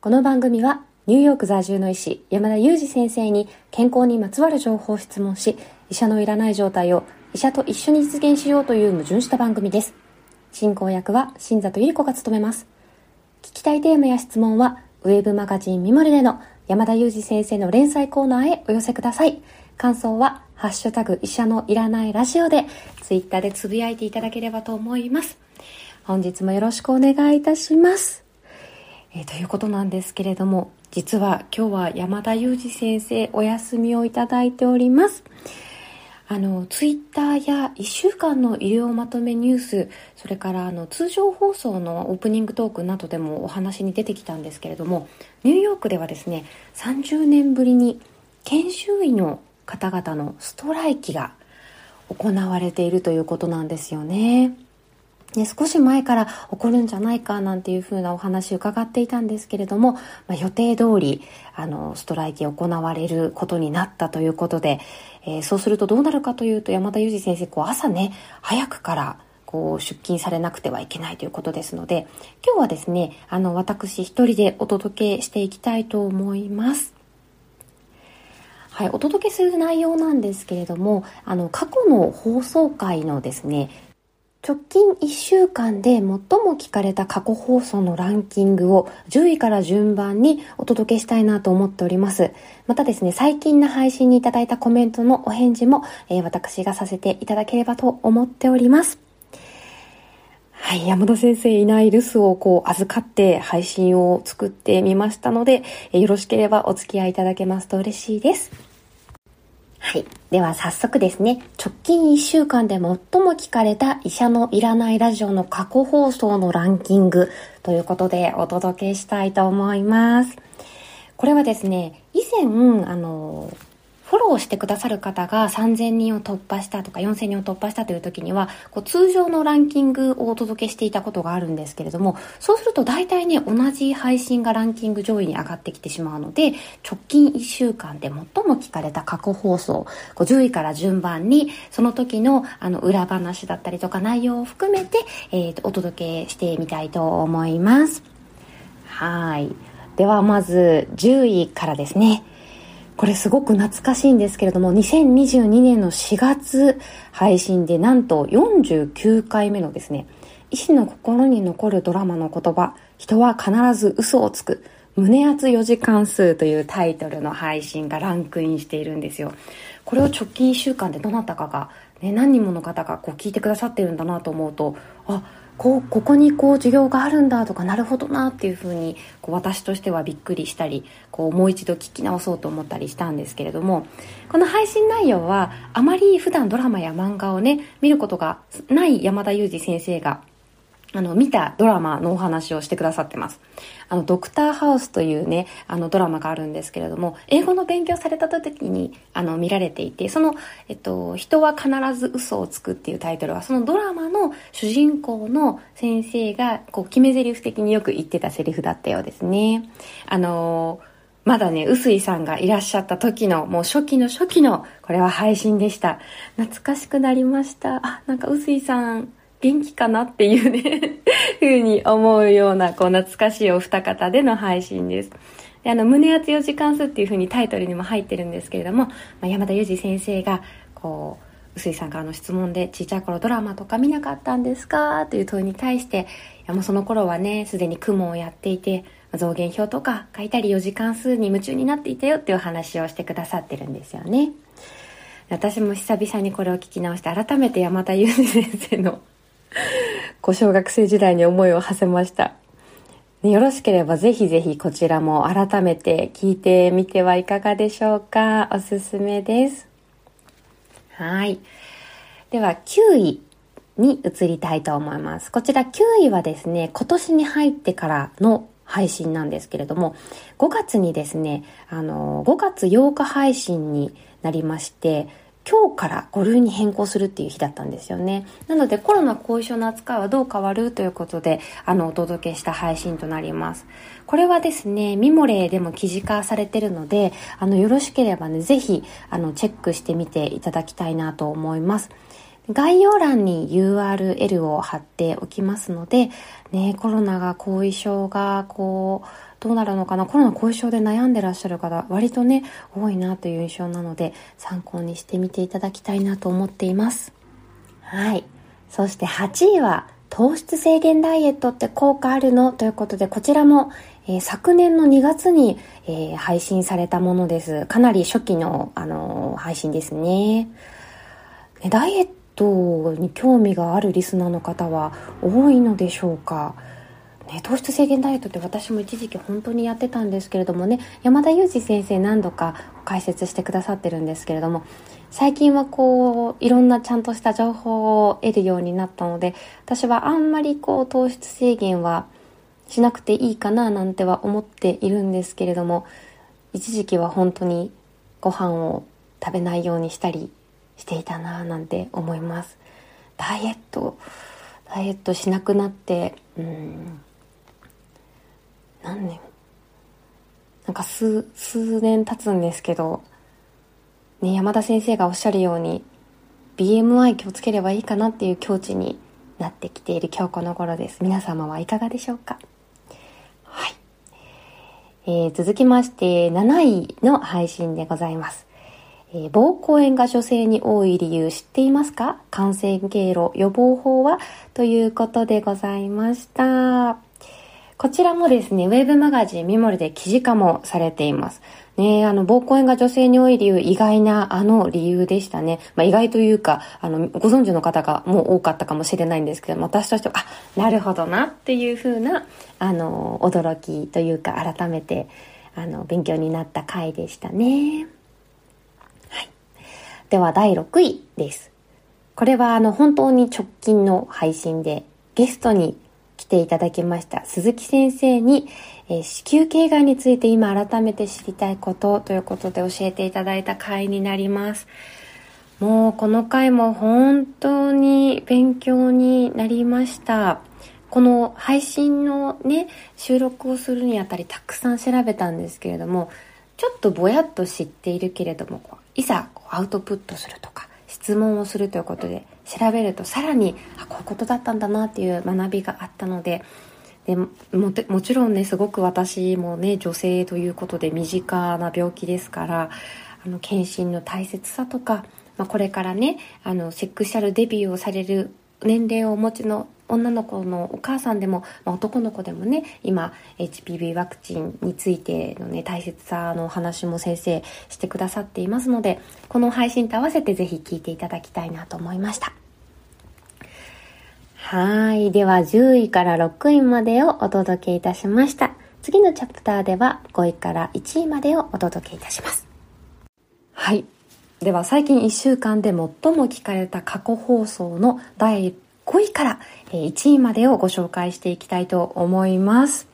この番組はニューヨーク在住の医師山田裕二先生に健康にまつわる情報を質問し医者のいらない状態を医者と一緒に実現しようという矛盾した番組です。進行役は新里ゆり子が務めます。聞きたいテーマや質問はウェブマガジンミモレでの山田裕二先生の連載コーナーへお寄せください。感想はハッシュタグ医者のいらないラジオでツイッターでつぶやいていただければと思います。本日もよろしくお願いいたします。えー、ということなんですけれども実は今日は山田裕二先生お休みをいただいておりますあのツイッターや1週間の医療まとめニュースそれからあの通常放送のオープニングトークなどでもお話に出てきたんですけれどもニューヨークではですね30年ぶりに研修医の方々のストライキが行われているということなんですよね。ね、少し前から起こるんじゃないかなんていうふうなお話伺っていたんですけれども、まあ、予定通りあのストライキ行われることになったということで、えー、そうするとどうなるかというと山田裕二先生こう朝ね早くからこう出勤されなくてはいけないということですので今日はですねあの私一人でお届けしていきたいと思います。はい、お届けする内容なんですけれども、あの、過去の放送回のですね、直近1週間で最も聞かれた過去放送のランキングを10位から順番にお届けしたいなと思っております。またですね、最近の配信にいただいたコメントのお返事も、えー、私がさせていただければと思っております。はい、山田先生いない留守をこう預かって配信を作ってみましたので、よろしければお付き合いいただけますと嬉しいです。はい。では早速ですね、直近1週間で最も聞かれた医者のいらないラジオの過去放送のランキングということでお届けしたいと思います。これはですね、以前、あの、フォローしてくださる方が3000人を突破したとか4000人を突破したという時には、こう通常のランキングをお届けしていたことがあるんですけれども、そうすると大体ね、同じ配信がランキング上位に上がってきてしまうので、直近1週間で最も聞かれた過去放送、こう10位から順番に、その時のあの裏話だったりとか内容を含めて、えー、とお届けしてみたいと思います。はい。ではまず10位からですね。これすごく懐かしいんですけれども、2022年の4月配信でなんと49回目のですね、医師の心に残るドラマの言葉、人は必ず嘘をつく、胸圧4時間数というタイトルの配信がランクインしているんですよ。これを直近1週間でどなたかが、ね、何人もの方がこう聞いてくださってるんだなと思うと、あ、こここにこう授業があるんだとかなるほどなっていうふうにこう私としてはびっくりしたりこうもう一度聞き直そうと思ったりしたんですけれどもこの配信内容はあまり普段ドラマや漫画をね見ることがない山田裕二先生があの、見たドラマのお話をしてくださってます。あの、ドクターハウスというね、あの、ドラマがあるんですけれども、英語の勉強された時に、あの、見られていて、その、えっと、人は必ず嘘をつくっていうタイトルは、そのドラマの主人公の先生が、こう、決め台詞的によく言ってたセリフだったようですね。あのまだね、臼井さんがいらっしゃった時の、もう初期の初期の、これは配信でした。懐かしくなりました。あ、なんか臼井さん、元気かなっていうね ふうに思うような、こう、懐かしいお二方での配信です。であの、胸圧4時間数っていうふうにタイトルにも入ってるんですけれども、まあ、山田裕二先生が、こう、臼井さんからの質問で、ちっちゃい頃ドラマとか見なかったんですか？という問いに対して、いやもうその頃はね、すでに雲をやっていて、増減表とか書いたり4時間数に夢中になっていたよっていうお話をしてくださってるんですよね。私も久々にこれを聞き直して改めて山田裕二先生の こう小学生時代に思いを馳せました。よろしければぜひぜひこちらも改めて聞いてみてはいかがでしょうか？おすすめです。はい。では9位に移りたいと思います。こちら9位はですね、今年に入ってからの配信なんですけれども、5月にですね、あの、5月8日配信になりまして、今日から5類に変更するっていう日だったんですよね。なのでコロナ後遺症の扱いはどう変わるということで、あの、お届けした配信となります。これはですね、ミモレでも記事化されてるので、あの、よろしければね、ぜひ、あの、チェックしてみていただきたいなと思います。概要欄に URL を貼っておきますので、ね、コロナが後遺症がこう、どうなるのかな？コロナ後遺症で悩んでらっしゃる方割とね多いなという印象なので参考にしてみていただきたいなと思っています。はい。そして8位は糖質制限ダイエットって効果あるの？ということでこちらも、えー、昨年の2月に、えー、配信されたものです。かなり初期の、あのー、配信ですねダイエットに興味があるリスナーの方は多いのでしょうか？ね、糖質制限ダイエットって私も一時期本当にやってたんですけれどもね山田裕二先生何度か解説してくださってるんですけれども最近はこういろんなちゃんとした情報を得るようになったので私はあんまりこう糖質制限はしなくていいかななんては思っているんですけれども一時期は本当にご飯を食べないようにしたりしていたななんて思います。ダイエットダイエットしなくなってうん。何年？なんか数数年経つんですけど、ね、山田先生がおっしゃるように BMI 気をつければいいかなっていう境地になってきている今日この頃です。皆様はいかがでしょうか？はい、えー、続きまして7位の配信でございます。えー、膀胱炎が女性に多い理由知っていますか？感染経路予防法は？ということでございました。こちらもですね、ウェブマガジンミモルで記事化もされています。ねあの、膀胱炎が女性に多い理由、意外なあの理由でしたね。まあ、意外というか、あの、ご存知の方がもう多かったかもしれないんですけど、私としては、あ、なるほどなっていう風な、あの、驚きというか、改めて、あの、勉強になった回でしたね。はい。では、第6位です。これは、あの、本当に直近の配信で、ゲストにていただきました鈴木先生に、えー、子宮頸がんについて今改めて知りたいことということで教えていただいた回になります。もうこの回も本当に勉強になりました。この配信のね、収録をするにあたりたくさん調べたんですけれども、ちょっとぼやっと知っているけれども、いざアウトプットするとか、質問をするということで調べるとさらにあこういうことだったんだなっていう学びがあったのででももちろんねすごく私もね女性ということで身近な病気ですからあの検診の大切さとか、まあ、これからねあのセクシャルデビューをされる年齢をお持ちの女の子のお母さんでも、まあ、男の子でもね今 HPV ワクチンについてのね大切さのお話も先生してくださっていますのでこの配信と合わせてぜひ聞いていただきたいなと思いました。はい。では10位から6位までをお届けいたしました。次のチャプターでは5位から1位までをお届けいたします。はい。では最近1週間で最も聞かれた過去放送の第5位から1位までをご紹介していきたいと思います。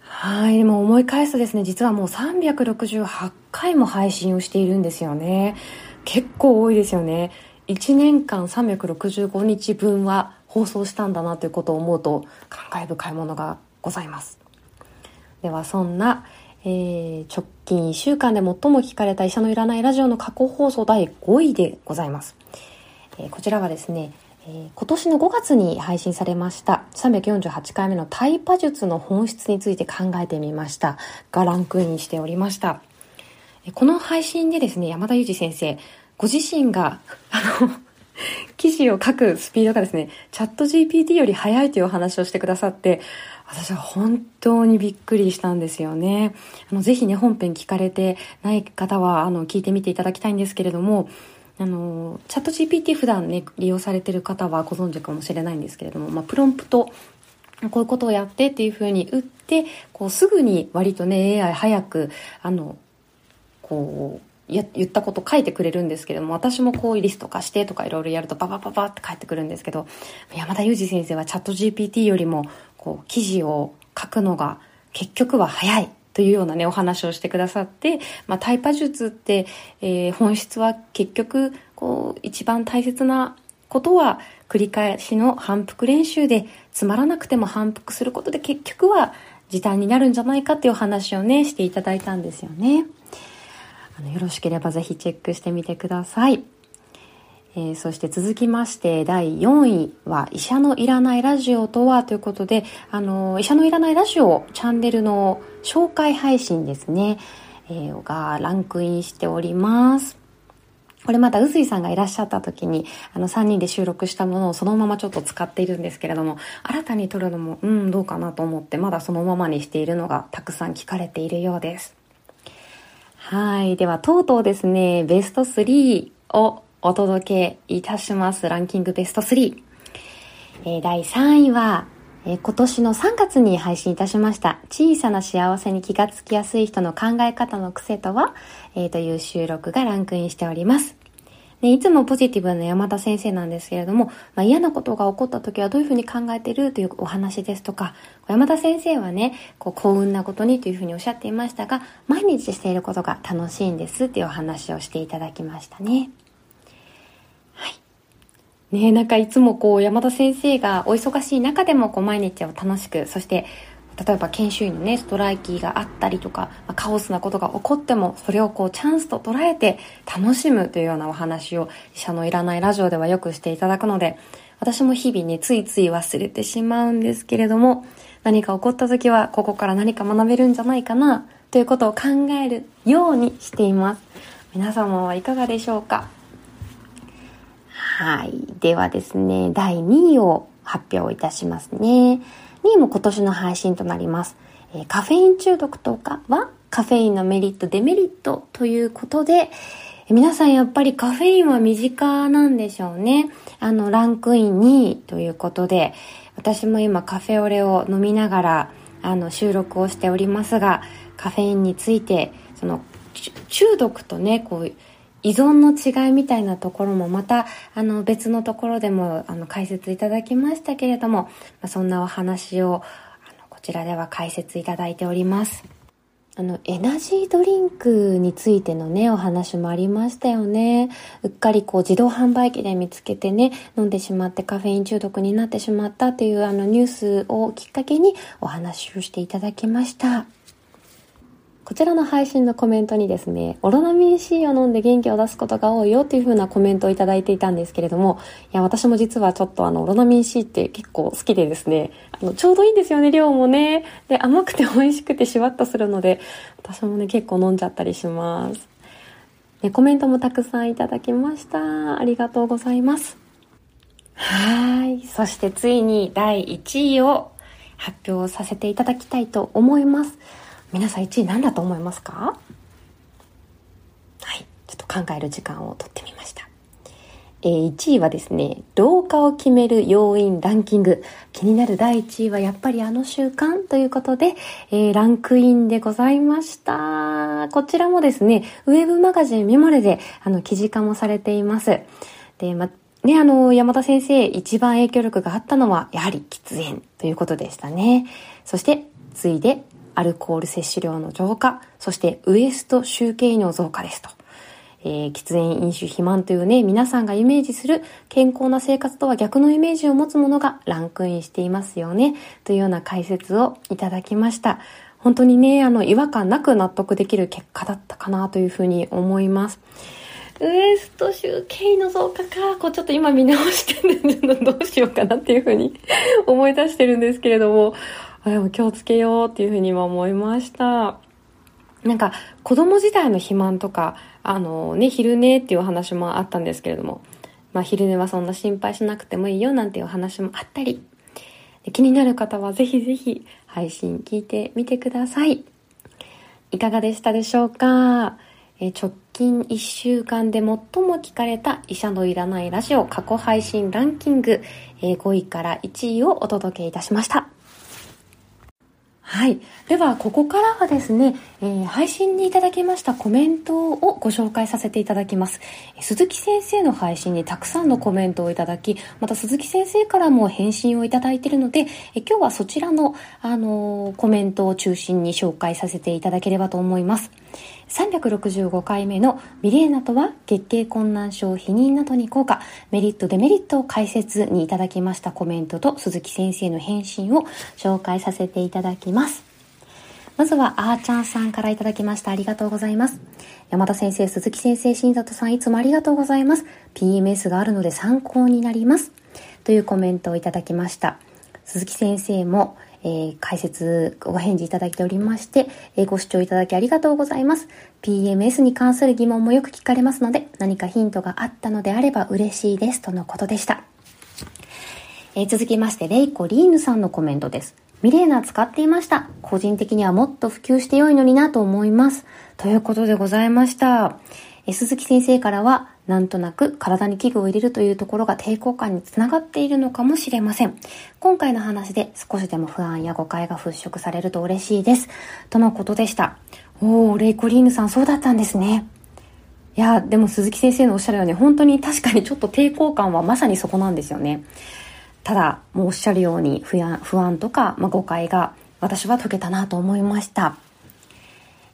はい。でも思い返すとですね、実はもう368回も配信をしているんですよね。結構多いですよね。1年間365日分は放送したんだなということを思うと感慨深いものがございます。ではそんな、えー、直近1週間で最も聞かれた医者のいらないラジオの過去放送第5位でございます。えー、こちらはですね、えー、今年の5月に配信されました348回目のタイパ術の本質について考えてみましたがランクインしておりました。この配信でですね、山田裕二先生、ご自身が、あの、記事を書くスピードがですね、チャット GPT より速いというお話をしてくださって、私は本当にびっくりしたんですよね。あの、ぜひね、本編聞かれてない方は、あの、聞いてみていただきたいんですけれども、あのチャット GPT 普段ね利用されてる方はご存知かもしれないんですけれども、まあ、プロンプトこういうことをやってっていうふうに打ってこうすぐに割とね AI 早くあのこうや言ったこと書いてくれるんですけれども私もこういうリスト化してとかいろいろやるとババババって返ってくるんですけど山田裕二先生はチャット GPT よりもこう記事を書くのが結局は早い。というようなね、お話をしてくださって、まあ、タイパ術って、えー、本質は結局、こう、一番大切なことは、繰り返しの反復練習で、つまらなくても反復することで結局は時短になるんじゃないかっていうお話をね、していただいたんですよね。あのよろしければぜひチェックしてみてください。えー、そして続きまして第4位は医者のいらないラジオとはということで、あのー、医者のいらないラジオチャンネルの紹介配信ですね、えー、がランクインしております。これまた、うずいさんがいらっしゃった時に、あの、3人で収録したものをそのままちょっと使っているんですけれども、新たに撮るのも、うん、どうかなと思って、まだそのままにしているのがたくさん聞かれているようです。はい。では、とうとうですね、ベスト3をお届けいたします。ランキングベスト3。えー、第3位は、えー、今年の3月に配信いたしました、小さな幸せに気がつきやすい人の考え方の癖とは、えー、という収録がランクインしております。ね、いつもポジティブな山田先生なんですけれども、まあ、嫌なことが起こった時はどういうふうに考えてるというお話ですとか、山田先生はね、こう幸運なことにというふうにおっしゃっていましたが、毎日していることが楽しいんですっていうお話をしていただきましたね。はい。ねなんかいつもこう山田先生がお忙しい中でもこう毎日を楽しく、そして例えば研修医のね、ストライキがあったりとか、まあ、カオスなことが起こっても、それをこうチャンスと捉えて楽しむというようなお話を医者のいらないラジオではよくしていただくので、私も日々ね、ついつい忘れてしまうんですけれども、何か起こった時は、ここから何か学べるんじゃないかな、ということを考えるようにしています。皆様はいかがでしょうか？はい。ではですね、第2位を発表いたしますね。2位も今年の配信となります。え、カフェイン中毒とかはカフェインのメリット、デメリットということで、皆さんやっぱりカフェインは身近なんでしょうね。あの、ランクイン2位ということで、私も今カフェオレを飲みながら、あの、収録をしておりますが、カフェインについて、その、中毒とね、こう、依存の違いみたいなところもまたあの別のところでもあの解説いただきましたけれども、まあ、そんなお話をあのこちらでは解説いただいております。あの、エナジードリンクについてのね、お話もありましたよね。うっかりこう自動販売機で見つけてね、飲んでしまってカフェイン中毒になってしまったっていうあのニュースをきっかけにお話をしていただきました。こちらの配信のコメントにですね、オロナミン C を飲んで元気を出すことが多いよっていう風なコメントをいただいていたんですけれども、いや、私も実はちょっとあの、オロナミン C って結構好きでですね、あの、ちょうどいいんですよね、量もね。で、甘くて美味しくてシュワッとするので、私もね、結構飲んじゃったりします。ね、コメントもたくさんいただきました。ありがとうございます。はい。そしてついに第1位を発表させていただきたいと思います。皆さん1位何だと思いますか？はい。ちょっと考える時間をとってみました。えー、1位はですね、老化を決める要因ランキング。気になる第1位はやっぱりあの習慣ということで、えー、ランクインでございました。こちらもですね、ウェブマガジンメモレで、あの、記事化もされています。で、ま、ね、あの、山田先生、一番影響力があったのは、やはり喫煙ということでしたね。そして、ついで、アルコール摂取量の増加、そしてウエスト集計の増加ですと。えー、喫煙、飲酒、肥満というね、皆さんがイメージする健康な生活とは逆のイメージを持つものがランクインしていますよね、というような解説をいただきました。本当にね、あの、違和感なく納得できる結果だったかなというふうに思います。ウエスト集計の増加か。こうちょっと今見直してるんで、どうしようかなっていうふうに思い出してるんですけれども、あでも気をつけようっていうふうにも思いました。なんか子供時代の肥満とか、あのね、昼寝っていう話もあったんですけれども、まあ昼寝はそんな心配しなくてもいいよなんていう話もあったり、気になる方はぜひぜひ配信聞いてみてください。いかがでしたでしょうか？え直近1週間で最も聞かれた医者のいらないラジオ過去配信ランキング、え5位から1位をお届けいたしました。はい。では、ここからはですね、えー、配信にいただきましたコメントをご紹介させていただきます。鈴木先生の配信にたくさんのコメントをいただき、また鈴木先生からも返信をいただいているので、え今日はそちらの、あのー、コメントを中心に紹介させていただければと思います。365回目のミレーナとは月経困難症避妊などに効果、メリットデメリットを解説にいただきましたコメントと鈴木先生の返信を紹介させていただきます。まずは、あーちゃんさんからいただきました。ありがとうございます。山田先生、鈴木先生、新里さん、いつもありがとうございます。PMS があるので参考になります。というコメントをいただきました。鈴木先生も、えー、解説、お返事いただいておりまして、えー、ご視聴いただきありがとうございます。PMS に関する疑問もよく聞かれますので、何かヒントがあったのであれば嬉しいです。とのことでした。えー、続きまして、レイコリーヌさんのコメントです。ミレーナ使っていました。個人的にはもっと普及して良いのになと思います。ということでございました。え鈴木先生からは、なんとなく体に器具を入れるというところが抵抗感につながっているのかもしれません。今回の話で少しでも不安や誤解が払拭されると嬉しいです。とのことでした。おー、レイコリーヌさんそうだったんですね。いや、でも鈴木先生のおっしゃるように本当に確かにちょっと抵抗感はまさにそこなんですよね。ただ、もうおっしゃるように不安不安とか、まあ、誤解が私は解けたなと思いました。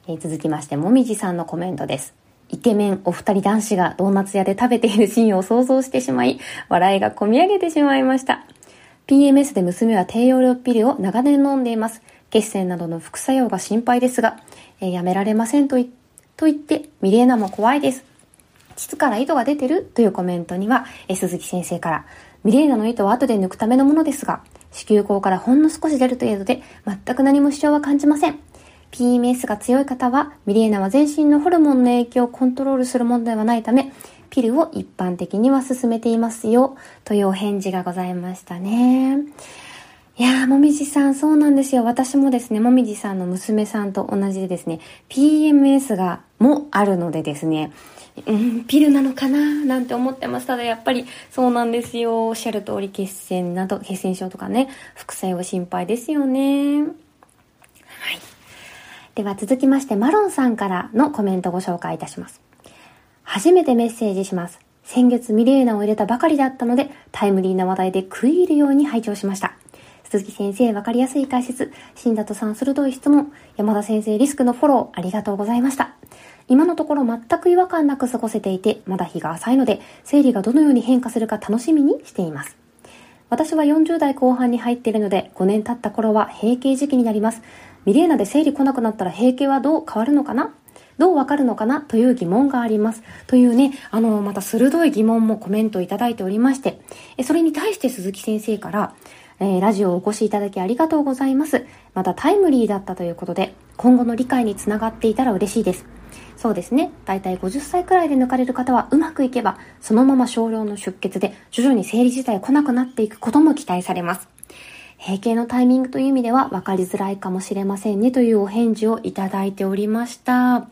えー、続きまして、もみじさんのコメントです。イケメンお二人男子がドーナツ屋で食べているシーンを想像してしまい、笑いがこみ上げてしまいました。PMS で娘は低用量ピルを長年飲んでいます。血栓などの副作用が心配ですが、えー、やめられませんとと言って、ミレーナも怖いです。膣から糸が出てるというコメントには、え鈴木先生から、ミレーナの糸は後で抜くためのものですが、子宮口からほんの少し出る程度で全く何も支障は感じません。PMS が強い方は、ミレーナは全身のホルモンの影響をコントロールするものではないため、ピルを一般的には進めていますよ、というお返事がございましたね。いやー、もみじさん、そうなんですよ。私もですね、もみじさんの娘さんと同じでですね、PMS が、もあるのでですね、うん、ピルなのかななんて思ってます。ただやっぱりそうなんですよ。おっしゃる通り血栓など、血栓症とかね、副作用心配ですよね。はい。では続きまして、マロンさんからのコメントをご紹介いたします。初めてメッセージします。先月ミレーナを入れたばかりだったので、タイムリーな話題で食い入るように拝聴しました。鈴木先生、わかりやすい解説、新里さん鋭い質問、山田先生リスクのフォロー、ありがとうございました。今のところ全く違和感なく過ごせていて、まだ日が浅いので、生理がどのように変化するか楽しみにしています。私は40代後半に入っているので、5年経った頃は閉経時期になります。ミレーナで生理来なくなったら閉経はどう変わるのかな？どうわかるのかな？という疑問があります。というね、あの、また鋭い疑問もコメントをいただいておりまして、それに対して鈴木先生から、えー、ラジオをお越しいただきありがとうございます。またタイムリーだったということで、今後の理解につながっていたら嬉しいです。そうですね。だいたい50歳くらいで抜かれる方はうまくいけば、そのまま少量の出血で徐々に生理自体来なくなっていくことも期待されます。閉経のタイミングという意味では分かりづらいかもしれませんねというお返事をいただいておりました。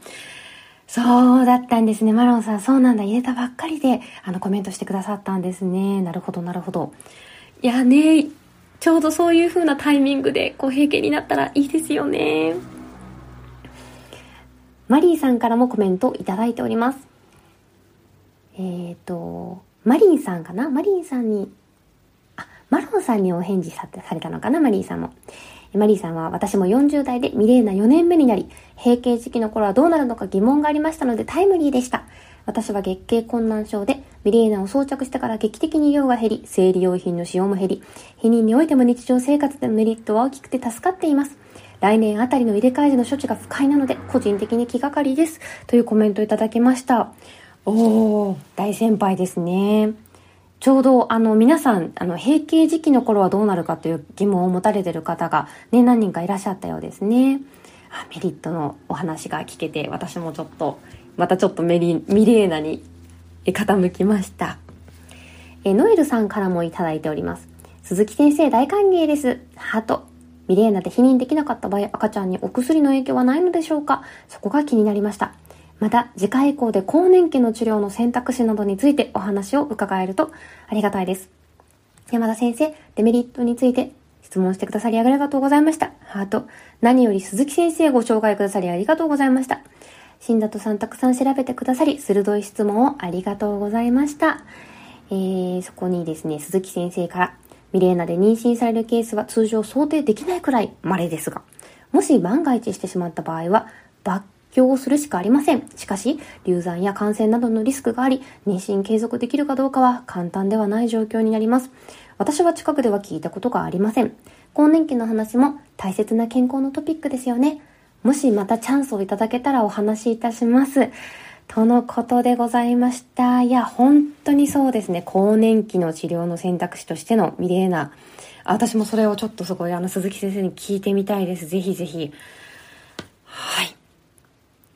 そうだったんですね。マロンさん、そうなんだ。入れたばっかりで、あの、コメントしてくださったんですね。なるほど、なるほど。いやね、ちょうどそういう風なタイミングで、こう、閉経になったらいいですよね。マリーさんからもコメントいただいております。えっ、ー、と、マリーさんかな？マリーさんに、マロンさんにお返事されたのかなマリーさんも。マリーさんは私も40代でミレーナ4年目になり、閉経時期の頃はどうなるのか疑問がありましたのでタイムリーでした。私は月経困難症で、ミレーナを装着してから劇的に量が減り、生理用品の使用も減り、避妊においても日常生活でのメリットは大きくて助かっています。来年あたりの入れ替え時の処置が不快なので、個人的に気がかりです。というコメントをいただきました。おー、大先輩ですね。ちょうど、あの、皆さん、あの、閉経時期の頃はどうなるかという疑問を持たれている方が、ね、何人かいらっしゃったようですね。あメリットのお話が聞けて、私もちょっと、またちょっとメリ、ミレーナに傾きました。え、ノエルさんからもいただいております。鈴木先生大歓迎です。ハート。ミレーナで否認できなかった場合、赤ちゃんにお薬の影響はないのでしょうか？そこが気になりました。また、次回以降で更年期の治療の選択肢などについてお話を伺えるとありがたいです。山田先生、デメリットについて質問してくださりありがとうございました。ハート。何より鈴木先生ご紹介くださりありがとうございました。新里さんたくさん調べてくださり、鋭い質問をありがとうございました。えー、そこにですね、鈴木先生から、ミレーナで妊娠されるケースは通常想定できないくらい稀ですが、もし万が一してしまった場合は、抜強をするしかありません。しかし、流産や感染などのリスクがあり、妊娠継続できるかどうかは簡単ではない状況になります。私は近くでは聞いたことがありません。更年期の話も大切な健康のトピックですよね。もしまたチャンスをいただけたらお話しいたします。とのことでございました。いや、本当にそうですね。更年期の治療の選択肢としてのミレーナ。私もそれをちょっとすごいあの鈴木先生に聞いてみたいです。ぜひぜひ。はい。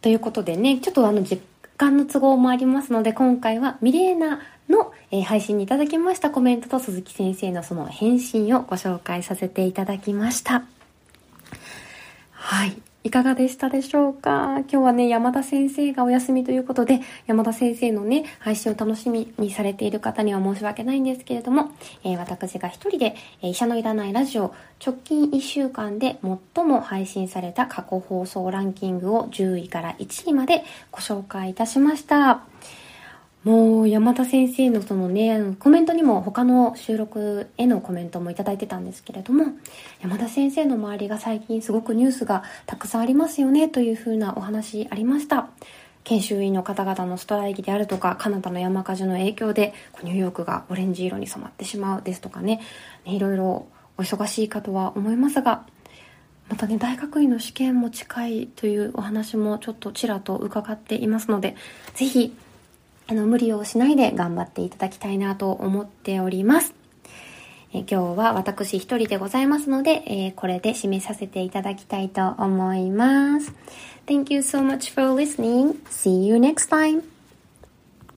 ということでね、ちょっとあの実感の都合もありますので、今回はミレーナの、えー、配信にいただきましたコメントと鈴木先生のその返信をご紹介させていただきました。はい。いかがでしたでしょうか？今日はね、山田先生がお休みということで、山田先生のね、配信を楽しみにされている方には申し訳ないんですけれども、えー、私が一人で、えー、医者のいらないラジオ、直近1週間で最も配信された過去放送ランキングを10位から1位までご紹介いたしました。もう山田先生のそのね、コメントにも他の収録へのコメントもいただいてたんですけれども、山田先生の周りが最近すごくニュースがたくさんありますよねというふうなお話ありました。研修医の方々のストライキであるとか、カナダの山火事の影響でニューヨークがオレンジ色に染まってしまうですとかね、いろいろお忙しいかとは思いますが、またね、大学院の試験も近いというお話もちょっとちらと伺っていますので、ぜひあの、無理をしないで頑張っていただきたいなと思っております。え今日は私一人でございますので、えー、これで締めさせていただきたいと思います。Thank you so much for listening. See you next time.